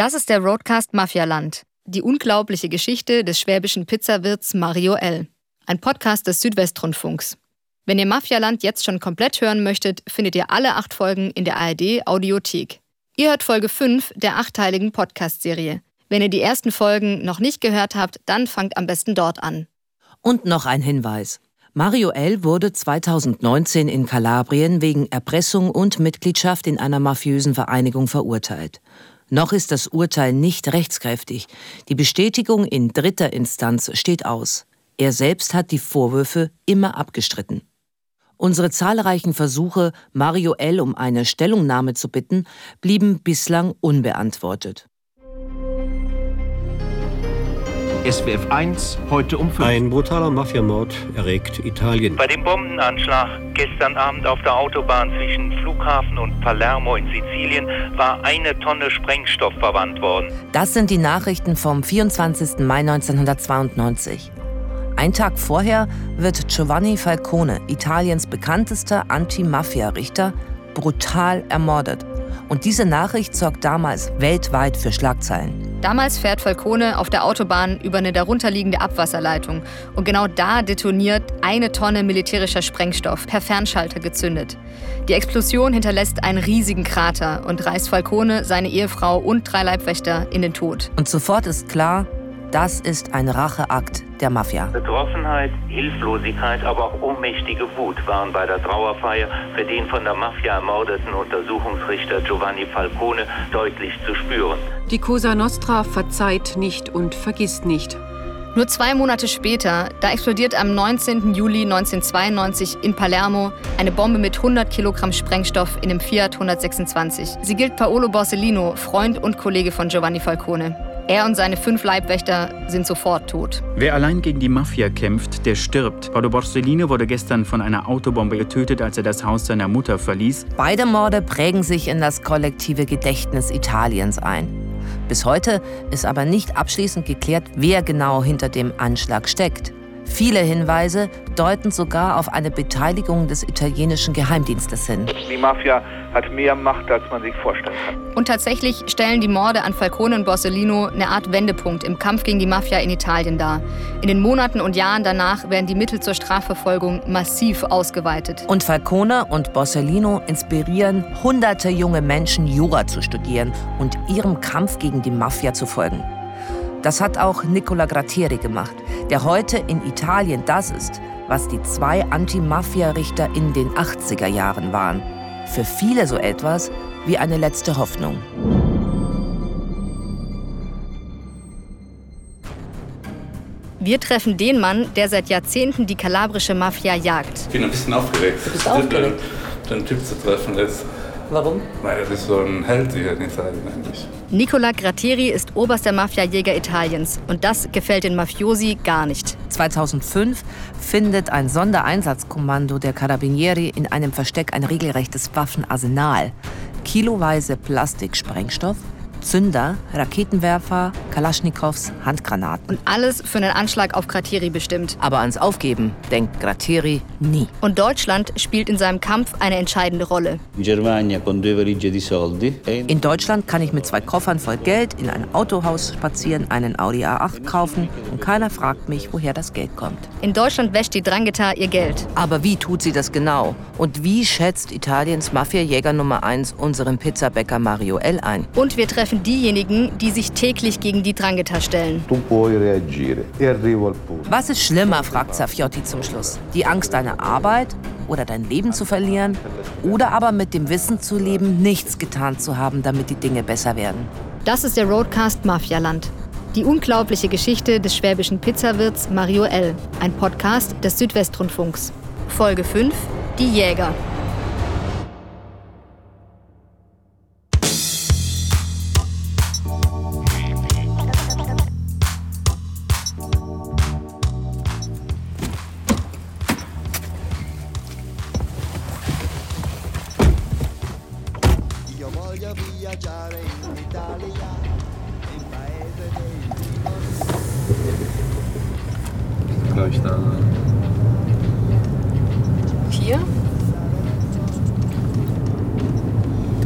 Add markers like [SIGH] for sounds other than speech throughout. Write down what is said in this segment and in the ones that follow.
Das ist der Roadcast Mafialand, die unglaubliche Geschichte des schwäbischen Pizzawirts Mario L. Ein Podcast des Südwestrundfunks. Wenn ihr Mafialand jetzt schon komplett hören möchtet, findet ihr alle acht Folgen in der ARD Audiothek. Ihr hört Folge 5 der achtteiligen Podcast-Serie. Wenn ihr die ersten Folgen noch nicht gehört habt, dann fangt am besten dort an. Und noch ein Hinweis. Mario L. wurde 2019 in Kalabrien wegen Erpressung und Mitgliedschaft in einer mafiösen Vereinigung verurteilt. Noch ist das Urteil nicht rechtskräftig. Die Bestätigung in dritter Instanz steht aus. Er selbst hat die Vorwürfe immer abgestritten. Unsere zahlreichen Versuche, Mario L. um eine Stellungnahme zu bitten, blieben bislang unbeantwortet. SWF 1, heute um 5. Ein brutaler Mafiamord erregt Italien. Bei dem Bombenanschlag gestern Abend auf der Autobahn zwischen Flughafen und Palermo in Sizilien war eine Tonne Sprengstoff verwandt worden. Das sind die Nachrichten vom 24. Mai 1992. Ein Tag vorher wird Giovanni Falcone, Italiens bekanntester Anti-Mafia-Richter, brutal ermordet. Und diese Nachricht sorgt damals weltweit für Schlagzeilen. Damals fährt Falcone auf der Autobahn über eine darunterliegende Abwasserleitung. Und genau da detoniert eine Tonne militärischer Sprengstoff per Fernschalter gezündet. Die Explosion hinterlässt einen riesigen Krater und reißt Falcone, seine Ehefrau und drei Leibwächter in den Tod. Und sofort ist klar, das ist ein Racheakt der Mafia. Betroffenheit, Hilflosigkeit, aber auch ohnmächtige Wut waren bei der Trauerfeier für den von der Mafia ermordeten Untersuchungsrichter Giovanni Falcone deutlich zu spüren. Die Cosa Nostra verzeiht nicht und vergisst nicht. Nur zwei Monate später, da explodiert am 19. Juli 1992 in Palermo eine Bombe mit 100 Kilogramm Sprengstoff in einem Fiat 126. Sie gilt Paolo Borsellino, Freund und Kollege von Giovanni Falcone. Er und seine fünf Leibwächter sind sofort tot. Wer allein gegen die Mafia kämpft, der stirbt. Paolo Borsellino wurde gestern von einer Autobombe getötet, als er das Haus seiner Mutter verließ. Beide Morde prägen sich in das kollektive Gedächtnis Italiens ein. Bis heute ist aber nicht abschließend geklärt, wer genau hinter dem Anschlag steckt. Viele Hinweise deuten sogar auf eine Beteiligung des italienischen Geheimdienstes hin. Die Mafia hat mehr Macht, als man sich vorstellen kann. Und tatsächlich stellen die Morde an Falcone und Borsellino eine Art Wendepunkt im Kampf gegen die Mafia in Italien dar. In den Monaten und Jahren danach werden die Mittel zur Strafverfolgung massiv ausgeweitet. Und Falcone und Borsellino inspirieren hunderte junge Menschen, Jura zu studieren und ihrem Kampf gegen die Mafia zu folgen. Das hat auch Nicola Grattieri gemacht, der heute in Italien das ist, was die zwei Anti-Mafia-Richter in den 80er Jahren waren. Für viele so etwas wie eine letzte Hoffnung. Wir treffen den Mann, der seit Jahrzehnten die kalabrische Mafia jagt. Ich bin ein bisschen aufgeregt. Du bist aufgeregt? Den Typ zu treffen jetzt. Warum? Weil das ist so ein Held hier in Italien eigentlich. Nicola Grattieri ist oberster Mafiajäger Italiens und das gefällt den Mafiosi gar nicht. 2005 findet ein Sondereinsatzkommando der Carabinieri in einem Versteck ein regelrechtes Waffenarsenal. Kiloweise Plastiksprengstoff, Zünder, Raketenwerfer, Kalaschnikows, Handgranaten. Und alles für einen Anschlag auf Grattieri bestimmt. Aber ans Aufgeben denkt Grattieri nie. Und Deutschland spielt in seinem Kampf eine entscheidende Rolle. In Deutschland kann ich mit zwei Koffern voll Geld in ein Autohaus spazieren, einen Audi A8 kaufen und keiner fragt mich, woher das Geld kommt. In Deutschland wäscht die Drangheta ihr Geld. Aber wie tut sie das genau? Und wie schätzt Italiens Mafia-Jäger Nummer 1 unseren Pizzabäcker Mario L. ein? Und wir treffen diejenigen, die sich täglich gegen die Drangheta stellen. E. Was ist schlimmer, fragt Safiotti zum Schluss. Die Angst, deine Arbeit oder dein Leben zu verlieren? Oder aber mit dem Wissen zu leben, nichts getan zu haben, damit die Dinge besser werden? Das ist der Roadcast Mafialand. Die unglaubliche Geschichte des schwäbischen Pizzawirts Mario L. Ein Podcast des Südwestrundfunks. Folge 5: Die Jäger. Glaube ich da. Vier?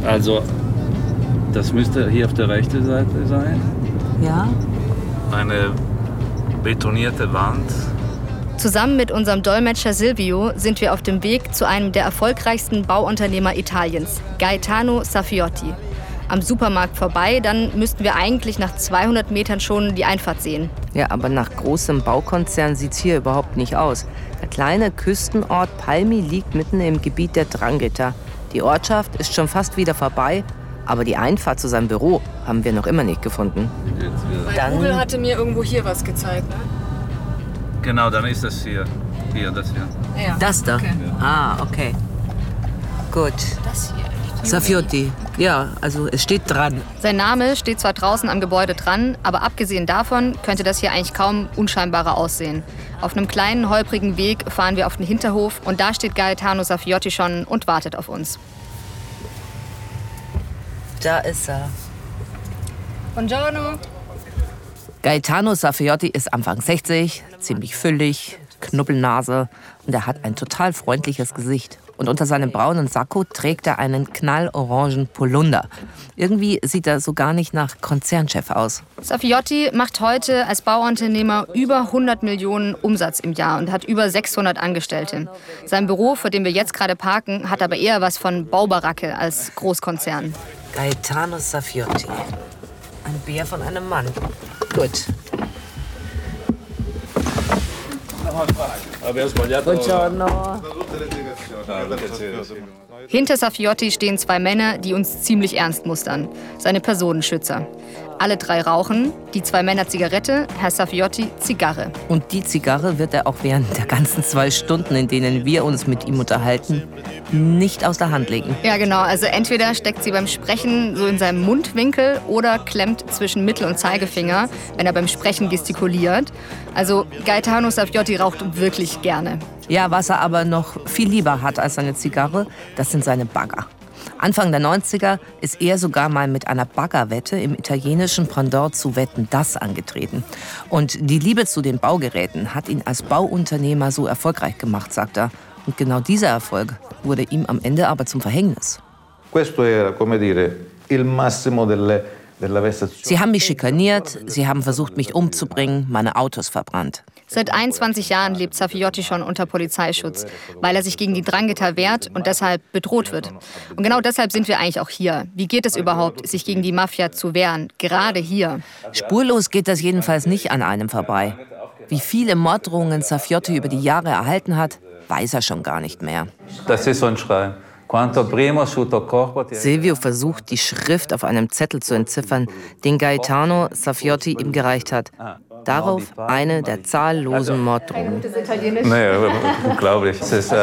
Also, Das müsste hier auf der rechten Seite sein. Ja. Eine betonierte Wand. Zusammen mit unserem Dolmetscher Silvio sind wir auf dem Weg zu einem der erfolgreichsten Bauunternehmer Italiens, Gaetano Safiotti. Am Supermarkt vorbei, dann müssten wir eigentlich nach 200 Metern schon die Einfahrt sehen. Ja, aber nach großem Baukonzern sieht es hier überhaupt nicht aus. Der kleine Küstenort Palmi liegt mitten im Gebiet der Drangheta. Die Ortschaft ist schon fast wieder vorbei, aber die Einfahrt zu seinem Büro haben wir noch immer nicht gefunden. Dann Google hatte mir irgendwo hier was gezeigt, ne? Genau, dann ist das hier. Hier, das hier. Ja. Das da? Okay. Ah, okay. Gut. Das hier. Safiotti. Ja, also es steht dran. Sein Name steht zwar draußen am Gebäude dran, aber abgesehen davon könnte das hier eigentlich kaum unscheinbarer aussehen. Auf einem kleinen, holprigen Weg fahren wir auf den Hinterhof und da steht Gaetano Safiotti schon und wartet auf uns. Da ist er. Buongiorno. Gaetano Safiotti ist Anfang 60, ziemlich füllig, Knubbelnase und er hat ein total freundliches Gesicht. Und unter seinem braunen Sakko trägt er einen knallorangen Polunder. Irgendwie sieht er so gar nicht nach Konzernchef aus. Safiotti macht heute als Bauunternehmer über 100 Millionen Umsatz im Jahr und hat über 600 Angestellte. Sein Büro, vor dem wir jetzt gerade parken, hat aber eher was von Baubaracke als Großkonzern. Gaetano Safiotti. Ein Bär von einem Mann. Gut. Buongiorno. Hinter Safiotti stehen zwei Männer, die uns ziemlich ernst mustern. Seine Personenschützer. Alle drei rauchen, die zwei Männer Zigarette, Herr Safiotti Zigarre. Und die Zigarre wird er auch während der ganzen zwei Stunden, in denen wir uns mit ihm unterhalten, nicht aus der Hand legen. Ja, genau. Also entweder steckt sie beim Sprechen so in seinem Mundwinkel oder klemmt zwischen Mittel- und Zeigefinger, wenn er beim Sprechen gestikuliert. Also Gaetano Safiotti raucht wirklich gerne. Ja, was er aber noch viel lieber hat als seine Zigarre, das sind seine Bagger. Anfang der 90er ist er sogar mal mit einer Baggerwette im italienischen Pendant zu Wetten das angetreten. Und die Liebe zu den Baugeräten hat ihn als Bauunternehmer so erfolgreich gemacht, sagt er. Und genau dieser Erfolg wurde ihm am Ende aber zum Verhängnis. Sie haben mich schikaniert, sie haben versucht, mich umzubringen, meine Autos verbrannt. Seit 21 Jahren lebt Safiotti schon unter Polizeischutz, weil er sich gegen die Drangheta wehrt und deshalb bedroht wird. Und genau deshalb sind wir eigentlich auch hier. Wie geht es überhaupt, sich gegen die Mafia zu wehren? Gerade hier. Spurlos geht das jedenfalls nicht an einem vorbei. Wie viele Morddrohungen Safiotti über die Jahre erhalten hat, weiß er schon gar nicht mehr. Das ist so ein Schrei. Silvio versucht, die Schrift auf einem Zettel zu entziffern, den Gaetano Safiotti ihm gereicht hat. Darauf eine der zahllosen Morddrohungen. Nee, unglaublich. Es ist äh,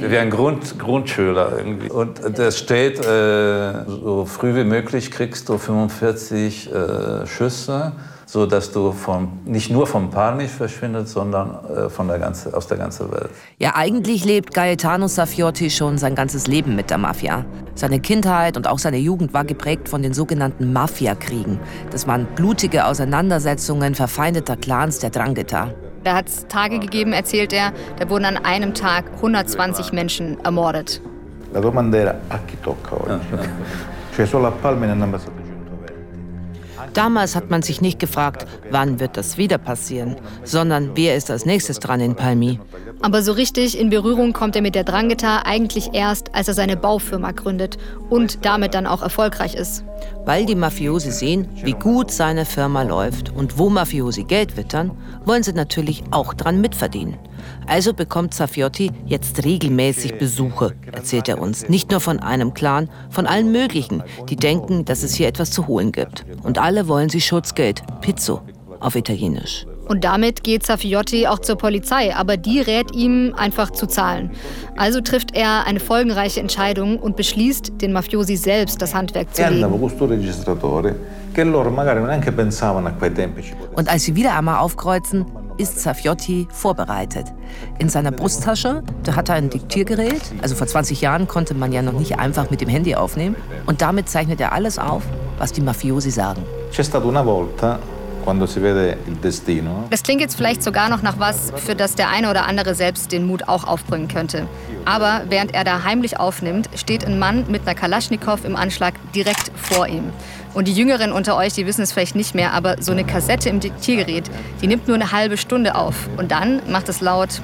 wie ein Grund, Grundschüler irgendwie. Und das steht, äh, so früh wie möglich kriegst du 45 äh, Schüsse, so dass du vom, nicht nur vom Palmi verschwindest, sondern äh, von der ganze, aus der ganzen Welt. Ja, eigentlich lebt Gaetano Safiotti schon sein ganzes Leben mit der Mafia. Seine Kindheit und auch seine Jugend war geprägt von den sogenannten Mafia-Kriegen. Das waren blutige Auseinandersetzungen verfeindeter Clans der Drangheta. Da hat es Tage gegeben, erzählt er, da wurden an einem Tag 120 Menschen ermordet. La domanda era a chi tocca oggi? Cioè solo a Palmi ne hanno ammazzato 120. Damals hat man sich nicht gefragt, wann wird das wieder passieren, sondern wer ist als nächstes dran in Palmi. Aber so richtig in Berührung kommt er mit der Drangheta eigentlich erst, als er seine Baufirma gründet und damit dann auch erfolgreich ist. Weil die Mafiosi sehen, wie gut seine Firma läuft und wo Mafiosi Geld wittern, wollen sie natürlich auch dran mitverdienen. Also bekommt Safiotti jetzt regelmäßig Besuche, erzählt er uns. Nicht nur von einem Clan, von allen möglichen, die denken, dass es hier etwas zu holen gibt. Und alle wollen sie Schutzgeld, Pizzo, auf Italienisch. Und damit geht Safiotti auch zur Polizei, aber die rät ihm einfach zu zahlen. Also trifft er eine folgenreiche Entscheidung und beschließt, den Mafiosi selbst das Handwerk zu legen. Und als sie wieder einmal aufkreuzen, ist Safiotti vorbereitet. In seiner Brusttasche, da hat er ein Diktiergerät. Also vor 20 Jahren konnte man ja noch nicht einfach mit dem Handy aufnehmen. Und damit zeichnet er alles auf, was die Mafiosi sagen. Das klingt jetzt vielleicht sogar noch nach was, für das der eine oder andere selbst den Mut auch aufbringen könnte. Aber während er da heimlich aufnimmt, steht ein Mann mit einer Kalaschnikow im Anschlag direkt vor ihm. Und die Jüngeren unter euch, die wissen es vielleicht nicht mehr, aber so eine Kassette im Diktiergerät, die nimmt nur eine halbe Stunde auf. Und dann macht es laut.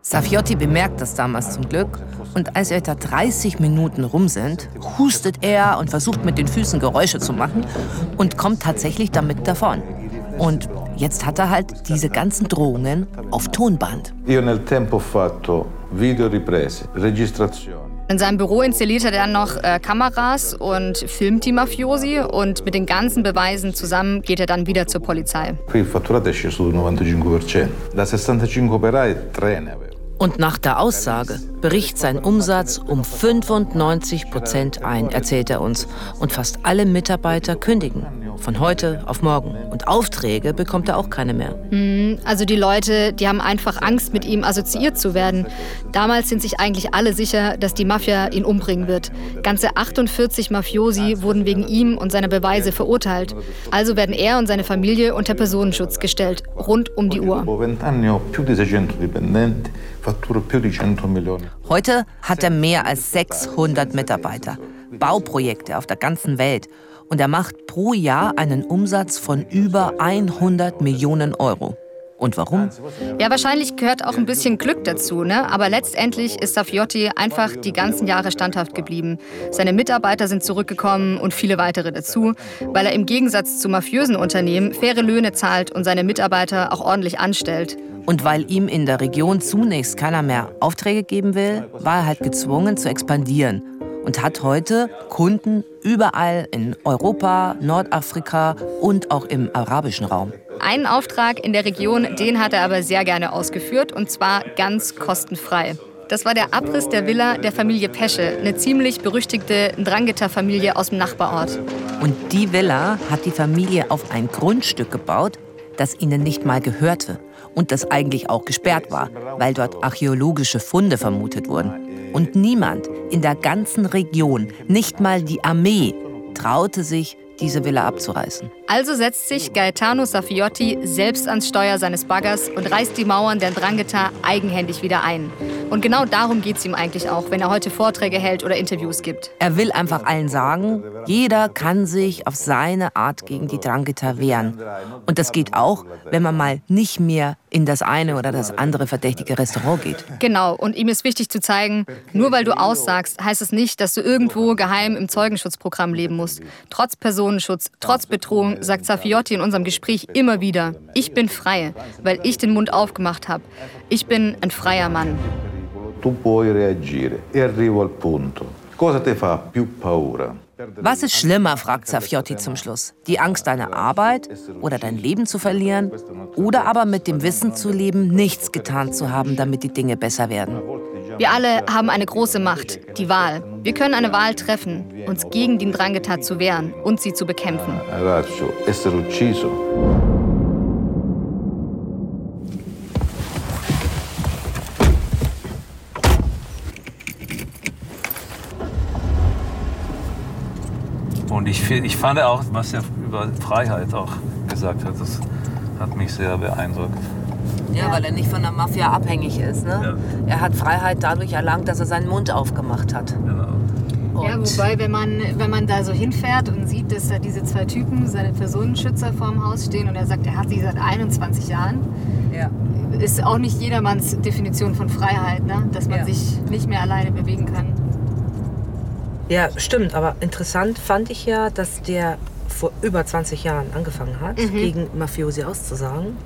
Safiotti bemerkt das damals zum Glück. Und als etwa 30 Minuten rum sind, hustet er und versucht mit den Füßen Geräusche zu machen und kommt tatsächlich damit davon. Und jetzt hat er halt diese ganzen Drohungen auf Tonband. Io nel tempo ho fatto videoriprese, registrazioni. In seinem Büro installiert er dann noch äh, Kameras und filmt die Mafiosi und mit den ganzen Beweisen zusammen geht er dann wieder zur Polizei. Qui il fatturato è sceso del 95%. Da 65 operai, tre ne. Und nach der Aussage bricht sein Umsatz um 95 Prozent ein, erzählt er uns. Und fast alle Mitarbeiter kündigen. Von heute auf morgen. Und Aufträge bekommt er auch keine mehr. Mhm, also die Leute, die haben einfach Angst, mit ihm assoziiert zu werden. Damals sind sich eigentlich alle sicher, dass die Mafia ihn umbringen wird. Ganze 48 Mafiosi wurden wegen ihm und seiner Beweise verurteilt. Also werden er und seine Familie unter Personenschutz gestellt, rund um die Uhr. Dopo 20 anni ho più di 600 dipendenti, fatturo più di 100 milioni. Heute hat er mehr als 600 Mitarbeiter, Bauprojekte auf der ganzen Welt und er macht pro Jahr einen Umsatz von über 100 Millionen Euro. Und warum? Ja, wahrscheinlich gehört auch ein bisschen Glück dazu, ne? Aber letztendlich ist Safiotti einfach die ganzen Jahre standhaft geblieben. Seine Mitarbeiter sind zurückgekommen und viele weitere dazu, weil er im Gegensatz zu mafiösen Unternehmen faire Löhne zahlt und seine Mitarbeiter auch ordentlich anstellt. Und weil ihm in der Region zunächst keiner mehr Aufträge geben will, war er halt gezwungen zu expandieren und hat heute Kunden überall in Europa, Nordafrika und auch im arabischen Raum. Einen Auftrag in der Region, den hat er aber sehr gerne ausgeführt und zwar ganz kostenfrei. Das war der Abriss der Villa der Familie Pesche, eine ziemlich berüchtigte Drangheta-Familie aus dem Nachbarort. Und die Villa hat die Familie auf ein Grundstück gebaut, das ihnen nicht mal gehörte und das eigentlich auch gesperrt war, weil dort archäologische Funde vermutet wurden. Und niemand in der ganzen Region, nicht mal die Armee, traute sich, diese Villa abzureißen. Also setzt sich Gaetano Safiotti selbst ans Steuer seines Baggers und reißt die Mauern der Drangheta eigenhändig wieder ein. Und genau darum geht es ihm eigentlich auch, wenn er heute Vorträge hält oder Interviews gibt. Er will einfach allen sagen, jeder kann sich auf seine Art gegen die Drangheta wehren. Und das geht auch, wenn man mal nicht mehr in das eine oder das andere verdächtige Restaurant geht. Genau, und ihm ist wichtig zu zeigen, nur weil du aussagst, heißt es nicht, dass du irgendwo geheim im Zeugenschutzprogramm leben musst. Trotz Personenschutz, trotz Bedrohung, sagt Safiotti in unserem Gespräch immer wieder, ich bin frei, weil ich den Mund aufgemacht habe. Ich bin ein freier Mann. Tu puoi reagire. E arrivo al punto. Cosa ti fa più paura? Was ist schlimmer, fragt Safiotti zum Schluss. Die Angst, deine Arbeit oder dein Leben zu verlieren oder aber mit dem Wissen zu leben, nichts getan zu haben, damit die Dinge besser werden. Wir alle haben eine große Macht, die Wahl. Wir können eine Wahl treffen, uns gegen den Drangheta zu wehren und sie zu bekämpfen. Ragazzo, essere ucciso. Ich, ich fand auch, was er über Freiheit auch gesagt hat, das hat mich sehr beeindruckt. Ja, weil er nicht von der Mafia abhängig ist. Ne? Er hat Freiheit dadurch erlangt, dass er seinen Mund aufgemacht hat. Ja, wobei, wenn man, wenn man da so hinfährt und sieht, dass da diese zwei Typen, seine Personenschützer vorm Haus stehen und er sagt, er hat sie seit 21 Jahren, Ja. ist auch nicht jedermanns Definition von Freiheit, ne? dass man Ja. sich nicht mehr alleine bewegen kann. Ja, stimmt. Aber interessant fand ich ja, dass der vor über 20 Jahren angefangen hat, Mhm. gegen Mafiosi auszusagen.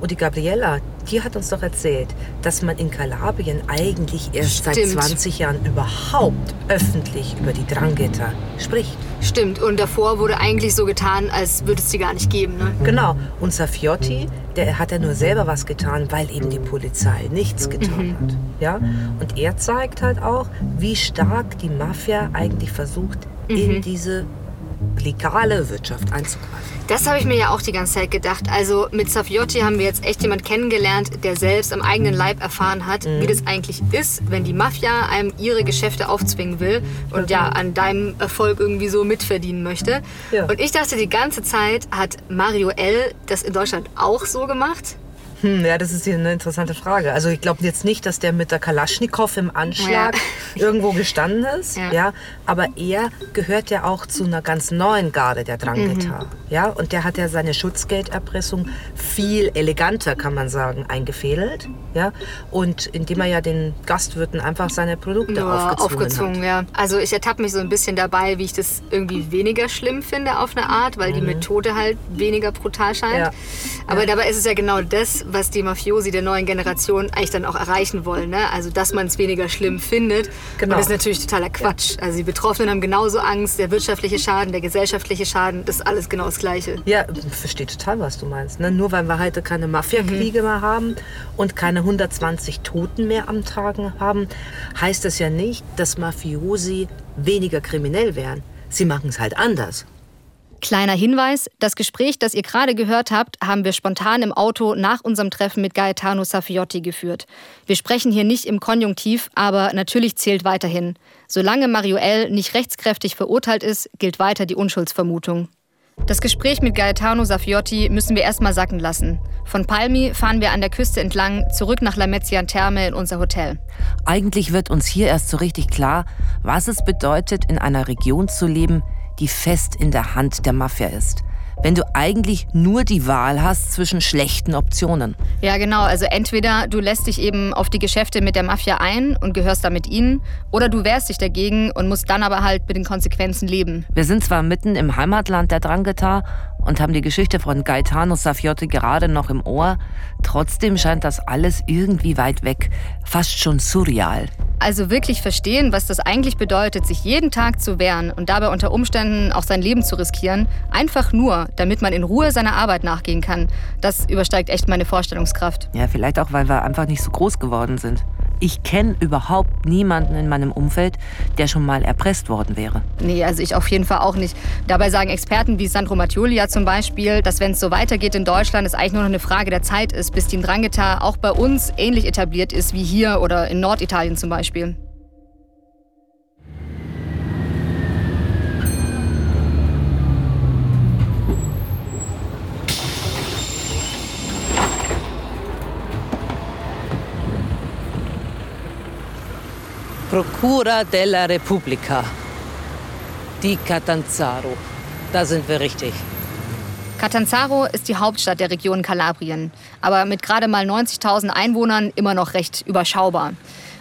Und die Gabriella, die hat uns doch erzählt, dass man in Kalabrien eigentlich erst seit Stimmt. 20 Jahren überhaupt öffentlich über die Drangheta spricht. Stimmt, und davor wurde eigentlich so getan, als würde es die gar nicht geben. Ne? Genau. Und Safiotti, der hat ja nur selber was getan, weil eben die Polizei nichts getan hat. Ja? Und er zeigt halt auch, wie stark die Mafia eigentlich versucht, in diese legale Wirtschaft einzugreifen. Das habe ich mir ja auch die ganze Zeit gedacht. Also mit Safiotti haben wir jetzt echt jemand kennengelernt, der selbst am eigenen Leib erfahren hat, wie das eigentlich ist, wenn die Mafia einem ihre Geschäfte aufzwingen will und ja an deinem Erfolg irgendwie so mitverdienen möchte. Ja. Und ich dachte die ganze Zeit, hat Mario L. das in Deutschland auch so gemacht? Hm, ja, das ist eine interessante Frage. Also ich glaube jetzt nicht, dass der mit der Kalaschnikow im Anschlag ja. [LAUGHS] irgendwo gestanden ist. Ja. ja. Aber er gehört ja auch zu einer ganz neuen Garde der Drangheta. Mhm. Ja, und der hat ja seine Schutzgelderpressung viel eleganter, kann man sagen, eingefädelt. Ja, und indem er ja den Gastwirten einfach seine Produkte ja, aufgezwungen, aufgezwungen hat. Ja. Also ich ertappe mich so ein bisschen dabei, wie ich das irgendwie weniger schlimm finde auf eine Art, weil mhm. die Methode halt weniger brutal scheint. Aber dabei ist es ja genau das, was die Mafiosi der neuen Generation eigentlich dann auch erreichen wollen. Ne? Also, dass man es weniger schlimm findet. Genau. Und das ist natürlich totaler Quatsch. Also, die Betroffenen haben genauso Angst. Der wirtschaftliche Schaden, der gesellschaftliche Schaden, das ist alles genau das Gleiche. Ja, ich verstehe total, was du meinst. Ne? Nur weil wir heute keine Mafiakriege mhm. mehr haben und keine 120 Toten mehr am Tagen haben, heißt das ja nicht, dass Mafiosi weniger kriminell wären. Sie machen es halt anders. Kleiner Hinweis, das Gespräch, das ihr gerade gehört habt, haben wir spontan im Auto nach unserem Treffen mit Gaetano Safiotti geführt. Wir sprechen hier nicht im Konjunktiv, aber natürlich zählt weiterhin. Solange Mario L. nicht rechtskräftig verurteilt ist, gilt weiter die Unschuldsvermutung. Das Gespräch mit Gaetano Safiotti müssen wir erstmal sacken lassen. Von Palmi fahren wir an der Küste entlang zurück nach Lamezian Therme in unser Hotel. Eigentlich wird uns hier erst so richtig klar, was es bedeutet, in einer Region zu leben, die fest in der Hand der Mafia ist. Wenn du eigentlich nur die Wahl hast zwischen schlechten Optionen. Ja, genau. Also entweder du lässt dich eben auf die Geschäfte mit der Mafia ein und gehörst da mit ihnen, oder du wehrst dich dagegen und musst dann aber halt mit den Konsequenzen leben. Wir sind zwar mitten im Heimatland der Drangheta und haben die Geschichte von Gaetano Safiotti gerade noch im Ohr, trotzdem scheint das alles irgendwie weit weg, fast schon surreal. Also wirklich verstehen, was das eigentlich bedeutet, sich jeden Tag zu wehren und dabei unter Umständen auch sein Leben zu riskieren, einfach nur, damit man in Ruhe seiner Arbeit nachgehen kann, das übersteigt echt meine Vorstellungskraft. Ja, vielleicht auch, weil wir einfach nicht so groß geworden sind. Ich kenne überhaupt niemanden in meinem Umfeld, der schon mal erpresst worden wäre. Nee, also ich auf jeden Fall auch nicht. Dabei sagen Experten wie Sandro Mattioli zum Beispiel, dass wenn es so weitergeht in Deutschland, es eigentlich nur noch eine Frage der Zeit ist, bis die Ndrangheta auch bei uns ähnlich etabliert ist wie hier oder in Norditalien zum Beispiel. Procura della Repubblica. Die Catanzaro. Da sind wir richtig. Catanzaro ist die Hauptstadt der Region Kalabrien, aber mit gerade mal 90.000 Einwohnern immer noch recht überschaubar.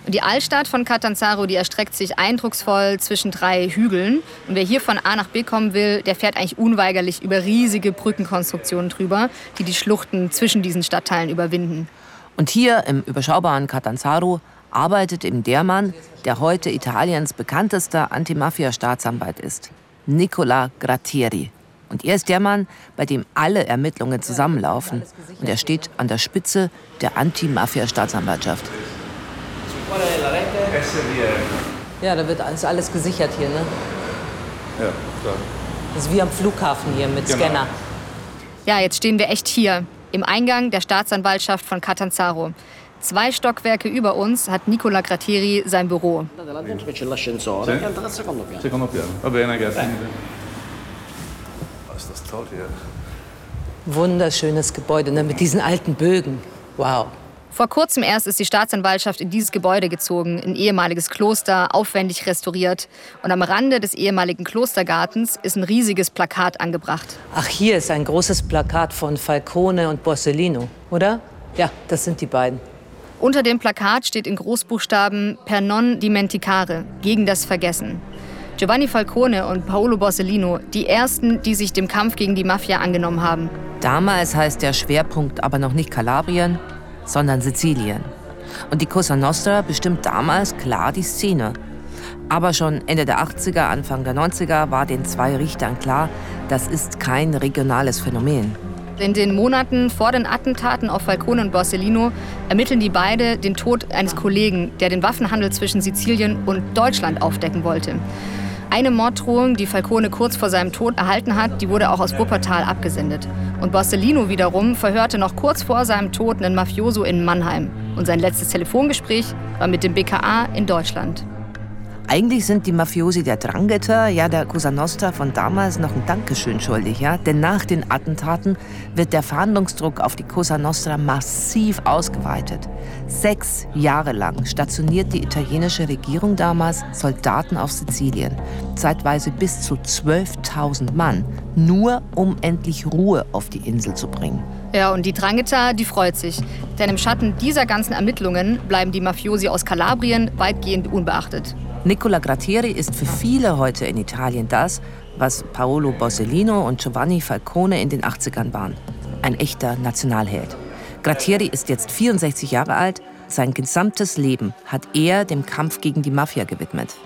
Und die Altstadt von Catanzaro, die erstreckt sich eindrucksvoll zwischen drei Hügeln. Und wer hier von A nach B kommen will, der fährt eigentlich unweigerlich über riesige Brückenkonstruktionen drüber, die die Schluchten zwischen diesen Stadtteilen überwinden. Und hier im überschaubaren Catanzaro arbeitet eben der Mann, der heute Italiens bekanntester Antimafia-Staatsanwalt ist, Nicola Grattieri. Und er ist der Mann, bei dem alle Ermittlungen zusammenlaufen. Und er steht an der Spitze der Anti-Mafia-Staatsanwaltschaft. Ja, da wird alles, alles gesichert hier, ne? Ja, klar. Das ist wie am Flughafen hier mit genau. Scanner. Ja, jetzt stehen wir echt hier, im Eingang der Staatsanwaltschaft von Catanzaro. Zwei Stockwerke über uns hat Nicola Gratteri sein Büro. Ist das toll hier. Wunderschönes Gebäude ne? mit diesen alten Bögen. Wow. Vor kurzem erst ist die Staatsanwaltschaft in dieses Gebäude gezogen, ein ehemaliges Kloster, aufwendig restauriert. Und am Rande des ehemaligen Klostergartens ist ein riesiges Plakat angebracht. Ach, hier ist ein großes Plakat von Falcone und Borsellino, oder? Ja, das sind die beiden. Unter dem Plakat steht in Großbuchstaben Per non dimenticare, gegen das Vergessen. Giovanni Falcone und Paolo Borsellino, die ersten, die sich dem Kampf gegen die Mafia angenommen haben. Damals heißt der Schwerpunkt aber noch nicht Kalabrien, sondern Sizilien. Und die Cosa Nostra bestimmt damals klar die Szene. Aber schon Ende der 80er, Anfang der 90er war den zwei Richtern klar, das ist kein regionales Phänomen. In den Monaten vor den Attentaten auf Falcone und Borsellino ermitteln die beide den Tod eines Kollegen, der den Waffenhandel zwischen Sizilien und Deutschland aufdecken wollte. Eine Morddrohung, die Falcone kurz vor seinem Tod erhalten hat, die wurde auch aus Wuppertal abgesendet. Und Borsellino wiederum verhörte noch kurz vor seinem Tod einen Mafioso in Mannheim. Und sein letztes Telefongespräch war mit dem BKA in Deutschland. Eigentlich sind die Mafiosi der Drangheta, ja der Cosa Nostra von damals noch ein Dankeschön schuldig, ja? Denn nach den Attentaten wird der Verhandlungsdruck auf die Cosa Nostra massiv ausgeweitet. Sechs Jahre lang stationiert die italienische Regierung damals Soldaten auf Sizilien, zeitweise bis zu 12.000 Mann, nur um endlich Ruhe auf die Insel zu bringen. Ja, und die Drangheta, die freut sich. Denn im Schatten dieser ganzen Ermittlungen bleiben die Mafiosi aus Kalabrien weitgehend unbeachtet. Nicola Grattieri ist für viele heute in Italien das, was Paolo Borsellino und Giovanni Falcone in den 80ern waren. Ein echter Nationalheld. Grattieri ist jetzt 64 Jahre alt. Sein gesamtes Leben hat er dem Kampf gegen die Mafia gewidmet.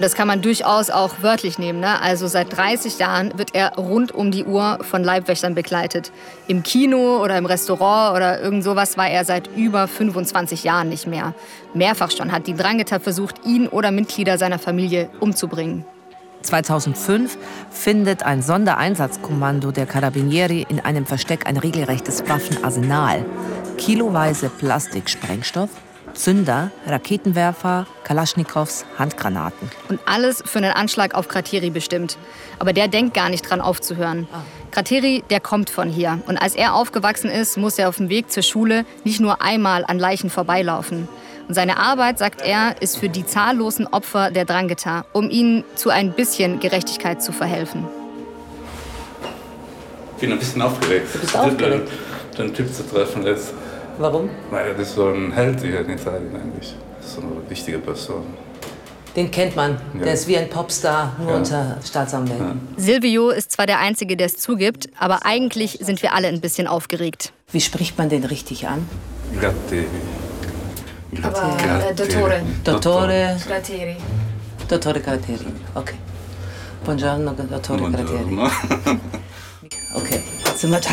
Das kann man durchaus auch wörtlich nehmen. Ne? Also seit 30 Jahren wird er rund um die Uhr von Leibwächtern begleitet. Im Kino oder im Restaurant oder irgend sowas war er seit über 25 Jahren nicht mehr. Mehrfach schon hat die Drangheta versucht, ihn oder Mitglieder seiner Familie umzubringen. 2005 findet ein Sondereinsatzkommando der Carabinieri in einem Versteck ein regelrechtes Waffenarsenal. Kiloweise Plastiksprengstoff, Zünder, Raketenwerfer, Kalaschnikows, Handgranaten. Und alles für einen Anschlag auf Krateri bestimmt. Aber der denkt gar nicht dran aufzuhören. Krateri, der kommt von hier. Und als er aufgewachsen ist, muss er auf dem Weg zur Schule nicht nur einmal an Leichen vorbeilaufen. Und seine Arbeit, sagt er, ist für die zahllosen Opfer der Drangheta, um ihnen zu ein bisschen Gerechtigkeit zu verhelfen. Ich bin ein bisschen aufgeregt. Du bist aufgeregt? Den Typ zu treffen jetzt. Warum? Weil das ist so ein Held hier in Italien eigentlich. Das ist so eine wichtige Person. Den kennt man. Ja. Der ist wie ein Popstar, nur Ja. unter Staatsanwälten. Silvio ist zwar der Einzige, der es zugibt, aber eigentlich sind wir alle ein bisschen aufgeregt. Wie spricht man den richtig an? Gatti. Aber, äh, Dottore. Dottore. Krateri. Dottore Gratteri. Okay. Buongiorno, Dottore Gratteri. [LAUGHS] Okay, jetzt sind wir da.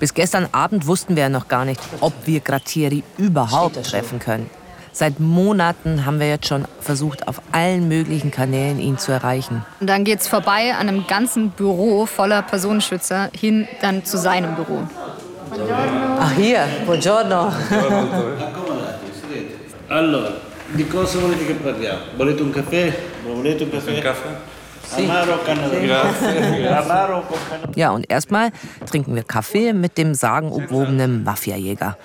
Bis gestern Abend wussten wir ja noch gar nicht, ob wir Grattieri überhaupt treffen können. Seit Monaten haben wir jetzt schon versucht, auf allen möglichen Kanälen ihn zu erreichen. Und dann geht's vorbei an einem ganzen Büro voller Personenschützer hin dann zu seinem Büro. Ach hier, buongiorno. Allora, di cosa volete che parliamo? Volete un caffè? Volete un caffè? Ja, und erstmal trinken wir Kaffee mit dem sagenumwobenen Mafiajäger.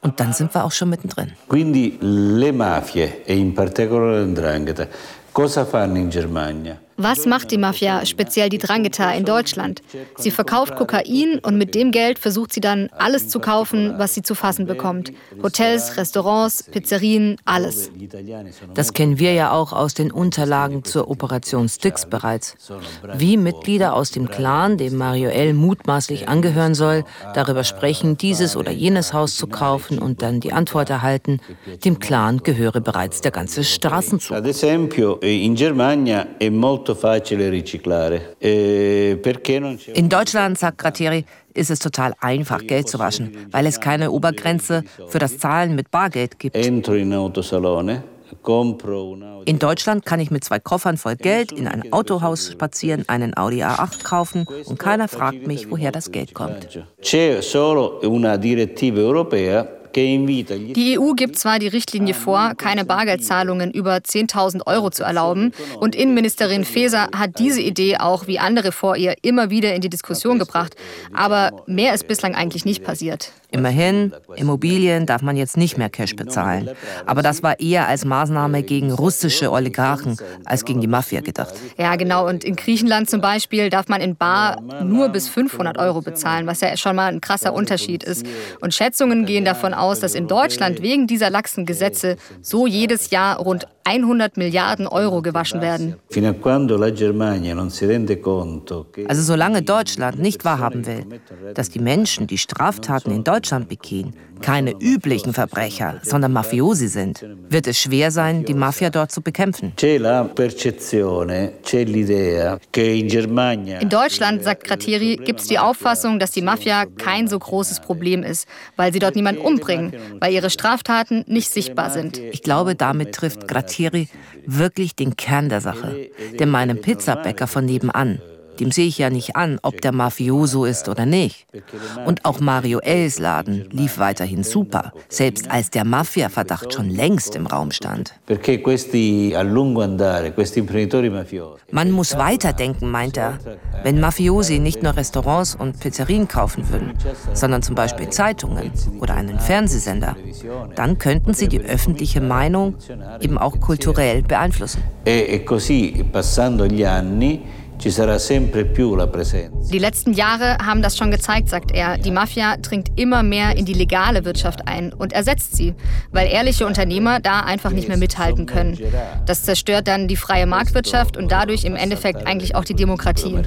Und dann sind wir auch schon mittendrin. Quindi le mafie, e in particolare l'Ndrangheta, cosa fanno in Germania? Was macht die Mafia, speziell die Drangheta in Deutschland? Sie verkauft Kokain und mit dem Geld versucht sie dann alles zu kaufen, was sie zu fassen bekommt. Hotels, Restaurants, Pizzerien, alles. Das kennen wir ja auch aus den Unterlagen zur Operation Styx bereits. Wie Mitglieder aus dem Clan, dem Mario L. mutmaßlich angehören soll, darüber sprechen, dieses oder jenes Haus zu kaufen und dann die Antwort erhalten, dem Clan gehöre bereits der ganze Straßenzug. Eh, in Deutschland, sagt Gratteri, ist es total einfach, Geld zu waschen, weil es keine Obergrenze für das Zahlen mit Bargeld gibt. In Deutschland kann ich mit zwei Koffern voll Geld in ein Autohaus spazieren, einen Audi A8 kaufen und keiner fragt mich, woher das Geld kommt. C'è solo una direttiva europea Die EU gibt zwar die Richtlinie vor, keine Bargeldzahlungen über 10.000 Euro zu erlauben. Und Innenministerin Faeser hat diese Idee auch wie andere vor ihr immer wieder in die Diskussion gebracht. Aber mehr ist bislang eigentlich nicht passiert. Immerhin, Immobilien darf man jetzt nicht mehr Cash bezahlen. Aber das war eher als Maßnahme gegen russische Oligarchen als gegen die Mafia gedacht. Ja, genau. Und in Griechenland zum Beispiel darf man in Bar nur bis 500 Euro bezahlen, was ja schon mal ein krasser Unterschied ist. Und Schätzungen gehen davon aus, dass in Deutschland wegen dieser laxen Gesetze so jedes Jahr rund 100 Milliarden Euro gewaschen werden. Also solange Deutschland nicht wahrhaben will, dass die Menschen, die Straftaten in Deutschland begehen, keine üblichen Verbrecher, sondern Mafiosi sind, wird es schwer sein, die Mafia dort zu bekämpfen. in Deutschland, sagt Krateri, gibt es die Auffassung, dass die Mafia kein so großes Problem ist, weil sie dort niemanden umbringen, weil ihre Straftaten nicht sichtbar sind. Ich glaube, damit trifft Grattieri wirklich den Kern der Sache. Denn meinem Pizzabäcker von nebenan, dem sehe ich ja nicht an, ob der Mafioso ist oder nicht. Und auch Mario Els Laden lief weiterhin super, selbst als der Mafia-Verdacht schon längst im Raum stand. Man muss weiterdenken, meint er. Wenn Mafiosi nicht nur Restaurants und Pizzerien kaufen würden, sondern zum Beispiel Zeitungen oder einen Fernsehsender, dann könnten sie die öffentliche Meinung eben auch kulturell beeinflussen. E, e così, passando gli anni, die letzten Jahre haben das schon gezeigt, sagt er. Die Mafia dringt immer mehr in die legale Wirtschaft ein und ersetzt sie, weil ehrliche Unternehmer da einfach nicht mehr mithalten können. Das zerstört dann die freie Marktwirtschaft und dadurch im Endeffekt eigentlich auch die Demokratie. E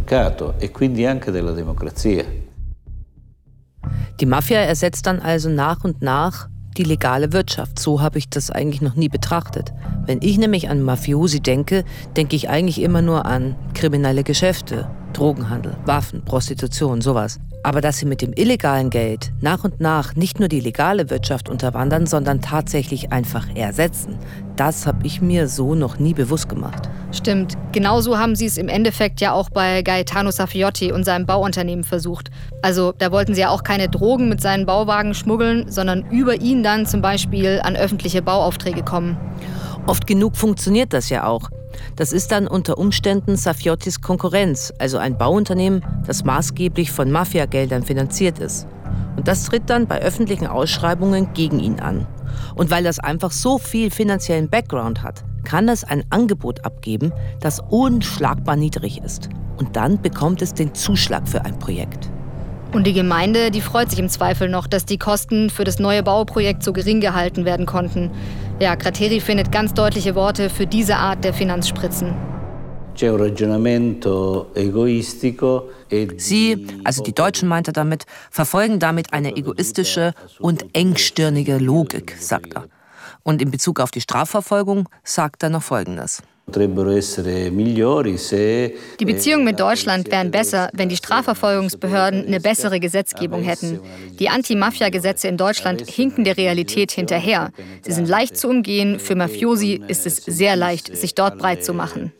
die Mafia ersetzt dann also nach und nach die legale Wirtschaft. So habe ich das eigentlich noch nie betrachtet. Wenn ich nämlich an Mafiosi denke, denke ich eigentlich immer nur an kriminelle Geschäfte, Drogenhandel, Waffen, Prostitution, sowas. Aber dass sie mit dem illegalen Geld nach und nach nicht nur die legale Wirtschaft unterwandern, sondern tatsächlich einfach ersetzen, das habe ich mir so noch nie bewusst gemacht. Stimmt. Genauso haben sie es im Endeffekt ja auch bei Gaetano Safiotti und seinem Bauunternehmen versucht. Also da wollten sie ja auch keine Drogen mit seinen Bauwagen schmuggeln, sondern über ihn dann zum Beispiel an öffentliche Bauaufträge kommen. Oft genug funktioniert das ja auch. Das ist dann unter Umständen Safiottis Konkurrenz, also ein Bauunternehmen, das maßgeblich von Mafiageldern finanziert ist. Und das tritt dann bei öffentlichen Ausschreibungen gegen ihn an. Und weil das einfach so viel finanziellen Background hat, kann es ein Angebot abgeben, das unschlagbar niedrig ist. Und dann bekommt es den Zuschlag für ein Projekt. Und die Gemeinde, die freut sich im Zweifel noch, dass die Kosten für das neue Bauprojekt so gering gehalten werden konnten. Ja, Krateri findet ganz deutliche Worte für diese Art der Finanzspritzen. E Sie, also die Deutschen meint er damit, verfolgen damit eine egoistische und engstirnige Logik, sagt er. Und in Bezug auf die Strafverfolgung sagt er noch Folgendes. Die Beziehungen mit Deutschland wären besser, wenn die Strafverfolgungsbehörden eine bessere Gesetzgebung hätten. Die Anti-Mafia-Gesetze in Deutschland hinken der Realität hinterher. Sie sind leicht zu umgehen. Für Mafiosi ist es sehr leicht, sich dort breit zu machen.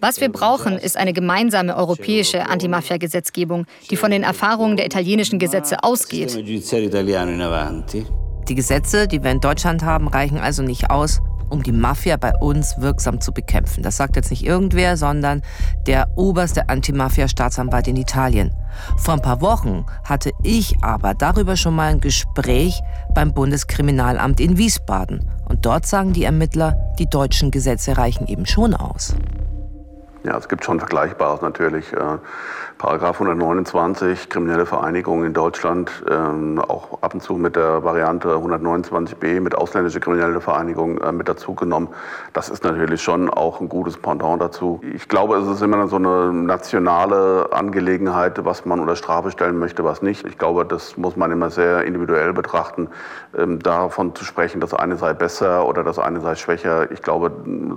Was wir brauchen, ist eine gemeinsame europäische Anti-Mafia-Gesetzgebung, die von den Erfahrungen der italienischen Gesetze ausgeht. Die Gesetze, die wir in Deutschland haben, reichen also nicht aus, um die Mafia bei uns wirksam zu bekämpfen. Das sagt jetzt nicht irgendwer, sondern der oberste Anti-Mafia-Staatsanwalt in Italien. Vor ein paar Wochen hatte ich aber darüber schon mal ein Gespräch beim Bundeskriminalamt in Wiesbaden. Und dort sagen die Ermittler, die deutschen Gesetze reichen eben schon aus. Ja, es gibt schon Vergleichbares natürlich. Paragraph 129, kriminelle Vereinigung in Deutschland, ähm, auch ab und zu mit der Variante 129b mit ausländische kriminelle Vereinigung äh, mit dazugenommen. Das ist natürlich schon auch ein gutes Pendant dazu. Ich glaube, es ist immer so eine nationale Angelegenheit, was man unter Strafe stellen möchte, was nicht. Ich glaube, das muss man immer sehr individuell betrachten. Ähm, davon zu sprechen, das eine sei besser oder das eine sei schwächer, ich glaube,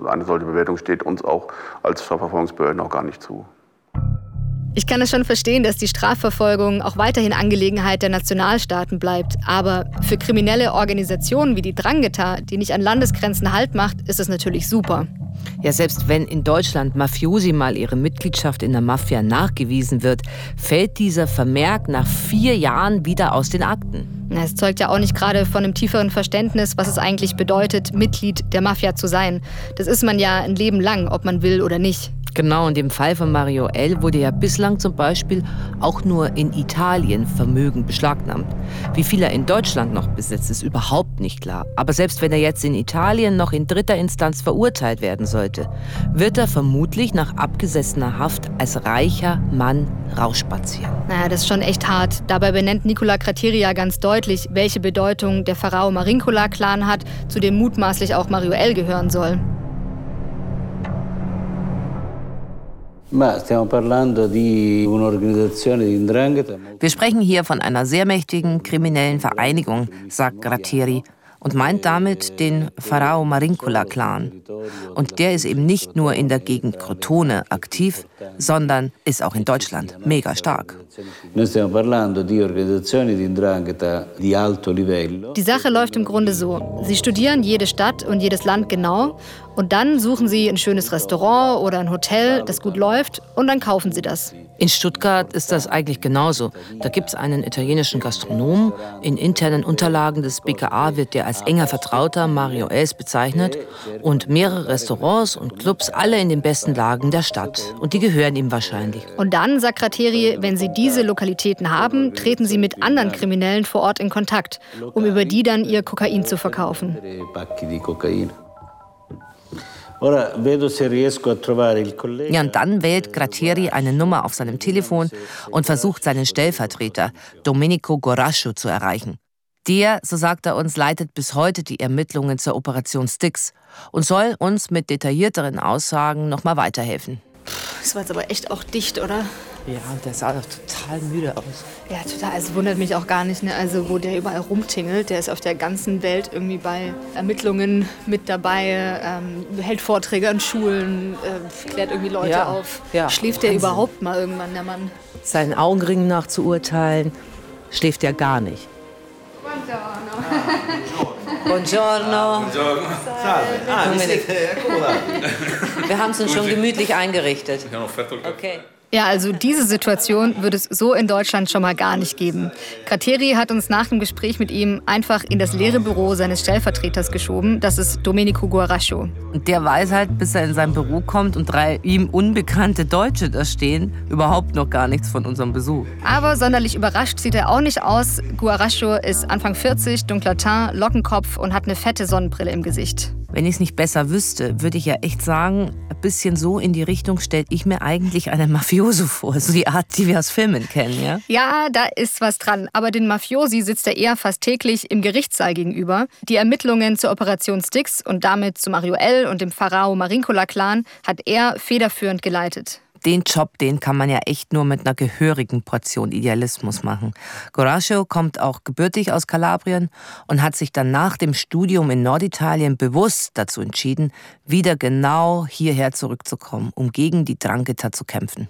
eine solche Bewertung steht uns auch als Strafverfolgungsbehörden auch gar nicht zu. Ich kann es schon verstehen, dass die Strafverfolgung auch weiterhin Angelegenheit der Nationalstaaten bleibt. Aber für kriminelle Organisationen wie die Drangheta, die nicht an Landesgrenzen Halt macht, ist es natürlich super. Ja, selbst wenn in Deutschland Mafiosi mal ihre Mitgliedschaft in der Mafia nachgewiesen wird, fällt dieser Vermerk nach vier Jahren wieder aus den Akten. Es zeugt ja auch nicht gerade von einem tieferen Verständnis, was es eigentlich bedeutet, Mitglied der Mafia zu sein. Das ist man ja ein Leben lang, ob man will oder nicht. Genau, und im Fall von Mario L. wurde ja bislang zum Beispiel auch nur in Italien Vermögen beschlagnahmt. Wie viel er in Deutschland noch besitzt, ist überhaupt nicht klar. Aber selbst wenn er jetzt in Italien noch in dritter Instanz verurteilt werden sollte, wird er vermutlich nach abgesessener Haft als reicher Mann rausspazieren. Naja, das ist schon echt hart. Dabei benennt Nicola Crateria ganz deutlich, welche Bedeutung der Pharao Marincola-Clan hat, zu dem mutmaßlich auch Mario L. gehören soll. Wir sprechen hier von einer sehr mächtigen kriminellen Vereinigung, sagt Gratteri. Und meint damit den Pharao Marincola-Clan. Und der ist eben nicht nur in der Gegend Crotone aktiv, sondern ist auch in Deutschland mega stark. Die Sache läuft im Grunde so. Sie studieren jede Stadt und jedes Land genau und dann suchen sie ein schönes Restaurant oder ein Hotel, das gut läuft und dann kaufen sie das. In Stuttgart ist das eigentlich genauso. Da gibt es einen italienischen Gastronomen. In internen Unterlagen des BKA wird der als enger Vertrauter Mario Els bezeichnet. Und mehrere Restaurants und Clubs, alle in den besten Lagen der Stadt. Und die gehören ihm wahrscheinlich. Und dann, sagt Krateri, wenn sie diese Lokalitäten haben, treten sie mit anderen Kriminellen vor Ort in Kontakt, um über die dann ihr Kokain zu verkaufen. Ja, und dann wählt Gratieri eine Nummer auf seinem Telefon und versucht seinen Stellvertreter, Domenico Gorascio, zu erreichen. Der, so sagt er uns, leitet bis heute die Ermittlungen zur Operation Styx und soll uns mit detaillierteren Aussagen nochmal weiterhelfen. Das war jetzt aber echt auch dicht, oder? Ja, der sah doch total müde aus. Ja, total. Es also wundert mich auch gar nicht, ne? Also, wo der überall rumtingelt. Der ist auf der ganzen Welt irgendwie bei Ermittlungen mit dabei, ähm, hält Vorträge an Schulen, äh, klärt irgendwie Leute ja, auf. Ja, Schläft der überhaupt mal irgendwann, der Mann? Seinen Augenringen nach zu urteilen, schläft er gar nicht. Buongiorno. Buongiorno. Salve. Ah, Wir haben es uns schon gemütlich eingerichtet. Okay. Ja, also diese Situation würde es so in Deutschland schon mal gar nicht geben. Krateri hat uns nach dem Gespräch mit ihm einfach in das leere Büro seines Stellvertreters geschoben. Das ist Domenico Guarascio. Und der weiß halt, bis er in sein Büro kommt und drei ihm unbekannte Deutsche da stehen, überhaupt noch gar nichts von unserem Besuch. Aber sonderlich überrascht sieht er auch nicht aus. Guarascio ist Anfang 40, dunkler Teint, Lockenkopf und hat eine fette Sonnenbrille im Gesicht. Wenn ich es nicht besser wüsste, würde ich ja echt sagen, ein bisschen so in die Richtung stellt ich mir eigentlich einen Mafioso vor. So die Art, die wir aus Filmen kennen, ja? Ja, da ist was dran. Aber den Mafiosi sitzt er eher fast täglich im Gerichtssaal gegenüber. Die Ermittlungen zur Operation Styx und damit zu Mario L. und dem Pharao Marincola-Clan hat er federführend geleitet den Job, den kann man ja echt nur mit einer gehörigen Portion Idealismus machen. Gorascio kommt auch gebürtig aus Kalabrien und hat sich dann nach dem Studium in Norditalien bewusst dazu entschieden, wieder genau hierher zurückzukommen, um gegen die Drangheta zu kämpfen.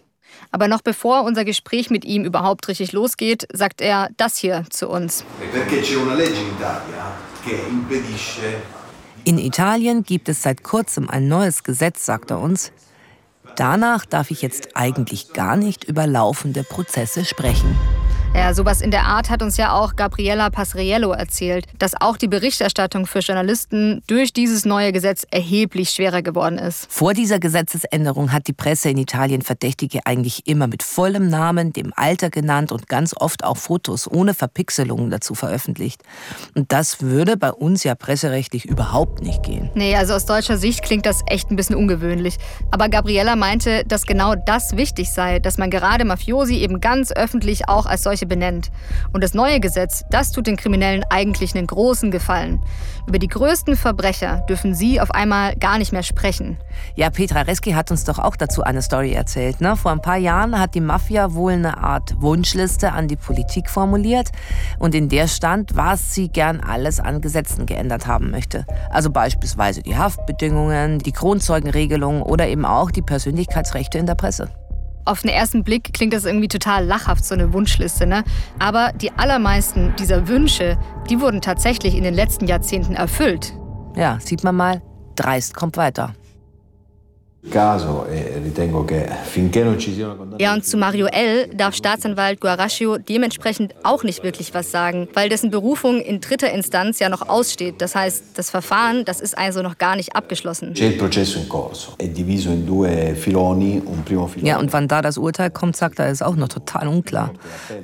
Aber noch bevor unser Gespräch mit ihm überhaupt richtig losgeht, sagt er das hier zu uns. In Italien gibt es seit kurzem ein neues Gesetz, sagt er uns, Danach darf ich jetzt eigentlich gar nicht über laufende Prozesse sprechen. Ja, sowas in der Art hat uns ja auch Gabriella Pasriello erzählt, dass auch die Berichterstattung für Journalisten durch dieses neue Gesetz erheblich schwerer geworden ist. Vor dieser Gesetzesänderung hat die Presse in Italien Verdächtige eigentlich immer mit vollem Namen, dem Alter genannt und ganz oft auch Fotos ohne Verpixelungen dazu veröffentlicht. Und das würde bei uns ja presserechtlich überhaupt nicht gehen. Nee, also aus deutscher Sicht klingt das echt ein bisschen ungewöhnlich. Aber Gabriella meinte, dass genau das wichtig sei, dass man gerade Mafiosi eben ganz öffentlich auch als solche Bereiche benennt. Und das neue Gesetz, das tut den Kriminellen eigentlich einen großen Gefallen. Über die größten Verbrecher dürfen sie auf einmal gar nicht mehr sprechen. Ja, Petra Reski hat uns doch auch dazu eine Story erzählt. Ne? Vor ein paar Jahren hat die Mafia wohl eine Art Wunschliste an die Politik formuliert. Und in der stand, was sie gern alles an Gesetzen geändert haben möchte. Also beispielsweise die Haftbedingungen, die Kronzeugenregelung oder eben auch die Persönlichkeitsrechte in der Presse. Auf den ersten Blick klingt das irgendwie total lachhaft, so eine Wunschliste, ne? Aber die allermeisten dieser Wünsche, die wurden tatsächlich in den letzten Jahrzehnten erfüllt. Ja, sieht man mal, dreist kommt weiter. E ja, und zu Mario L. darf Staatsanwalt Guarascio dementsprechend auch nicht wirklich was sagen, weil dessen Berufung in dritter Instanz ja noch aussteht. Das heißt, das Verfahren, das ist also noch gar nicht abgeschlossen. Ja, und wann da das Urteil kommt, sagt er, ist auch noch total unklar.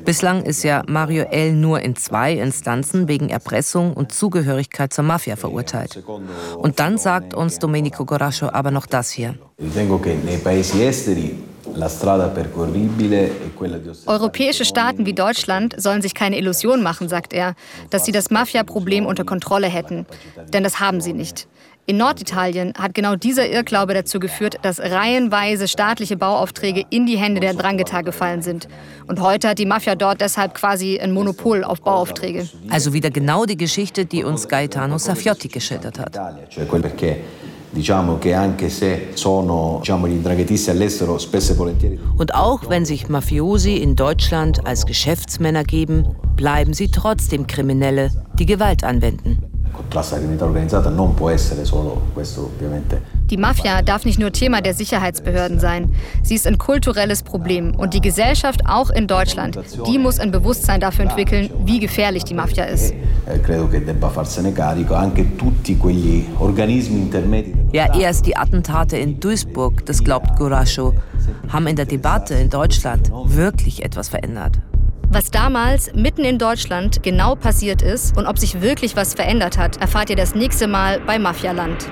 Bislang ist ja Mario L. nur in zwei Instanzen wegen Erpressung und Zugehörigkeit zur Mafia verurteilt. Und dann sagt uns Domenico Guarascio aber noch das hier. Europäische Staaten wie Deutschland sollen sich keine Illusion machen, sagt er, dass sie das Mafia-Problem unter Kontrolle hätten. Denn das haben sie nicht. In Norditalien hat genau dieser Irrglaube dazu geführt, dass reihenweise staatliche Bauaufträge in die Hände der Drangheta gefallen sind. Und heute hat die Mafia dort deshalb quasi ein Monopol auf Bauaufträge. Also wieder genau die Geschichte, die uns Gaetano Safiotti geschildert hat. Und auch wenn sich Mafiosi in Deutschland als Geschäftsmänner geben, bleiben sie trotzdem Kriminelle, die Gewalt anwenden contrasto alla criminalità organizzata non può essere solo questo ovviamente. Die Mafia darf nicht nur Thema der Sicherheitsbehörden sein. Sie ist ein kulturelles Problem. Und die Gesellschaft, auch in Deutschland, die muss ein Bewusstsein dafür entwickeln, wie gefährlich die Mafia ist. Eh, ja, erst die Attentate in Duisburg, das glaubt Gurascho, haben in der Debatte in Deutschland wirklich etwas verändert. Was damals mitten in Deutschland genau passiert ist und ob sich wirklich was verändert hat, erfahrt ihr das nächste Mal bei Mafialand.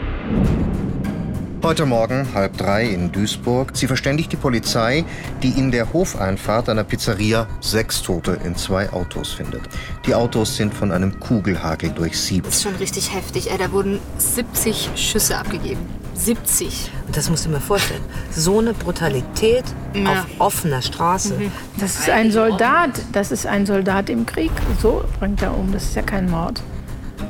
Heute Morgen, halb drei in Duisburg. Sie verständigt die Polizei, die in der Hofeinfahrt einer Pizzeria sechs Tote in zwei Autos findet. Die Autos sind von einem Kugelhagel durchsiebt. Das ist schon richtig heftig. Ey, da wurden 70 Schüsse abgegeben. 70. Und das musst du mir vorstellen. So eine Brutalität ja. auf offener Straße. Mhm. Das ist ein Soldat. Das ist ein Soldat im Krieg. So bringt er um. Das ist ja kein Mord.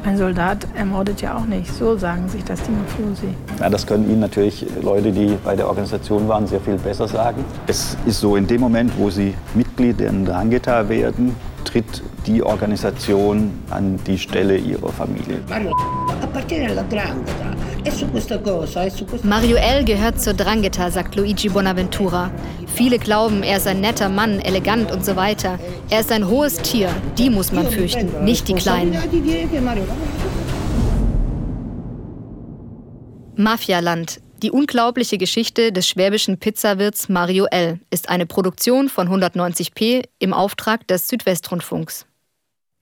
Ein Soldat ermordet ja auch nicht. So sagen sich das die Mafiosi. Ja, das können Ihnen natürlich Leute, die bei der Organisation waren, sehr viel besser sagen. Es ist so, in dem Moment, wo Sie Mitglied der Drangheta werden, tritt die Organisation an die Stelle ihrer Familie. Mario L. gehört zur Drangheta, sagt Luigi Bonaventura. Viele glauben, er ist ein netter Mann, elegant und so weiter. Er ist ein hohes Tier, die muss man fürchten, nicht die Kleinen. Mafialand. Die unglaubliche Geschichte des schwäbischen Pizzawirts Mario L. ist eine Produktion von 190p im Auftrag des Südwestrundfunks.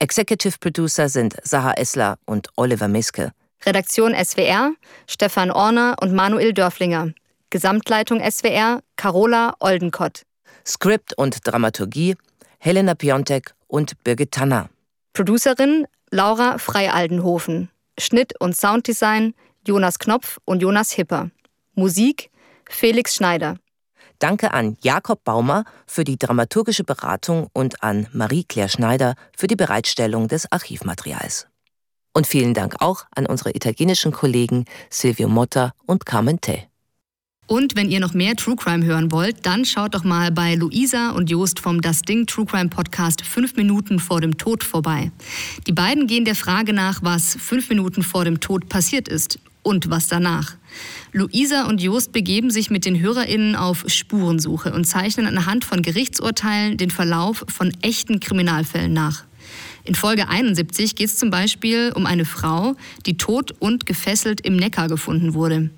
Executive Producer sind Saha Essler und Oliver Miske. Redaktion SWR Stefan Orner und Manuel Dörflinger. Gesamtleitung SWR Carola Oldenkott. Skript und Dramaturgie Helena Piontek und Birgit Tanner. Producerin Laura Freialdenhofen. Schnitt und Sounddesign Jonas Knopf und Jonas Hipper. Musik Felix Schneider. Danke an Jakob Baumer für die dramaturgische Beratung und an Marie-Claire Schneider für die Bereitstellung des Archivmaterials. Und vielen Dank auch an unsere italienischen Kollegen Silvio Motta und Carmen Te. Und wenn ihr noch mehr True Crime hören wollt, dann schaut doch mal bei Luisa und Jost vom Das Ding True Crime Podcast fünf Minuten vor dem Tod vorbei. Die beiden gehen der Frage nach, was fünf Minuten vor dem Tod passiert ist und was danach. Luisa und Jost begeben sich mit den HörerInnen auf Spurensuche und zeichnen anhand von Gerichtsurteilen den Verlauf von echten Kriminalfällen nach. In Folge 71 geht es zum Beispiel um eine Frau, die tot und gefesselt im Neckar gefunden wurde.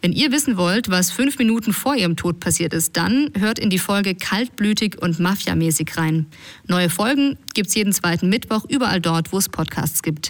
Wenn ihr wissen wollt, was fünf Minuten vor ihrem Tod passiert ist, dann hört in die Folge Kaltblütig und Mafiamäßig rein. Neue Folgen gibt es jeden zweiten Mittwoch überall dort, wo es Podcasts gibt.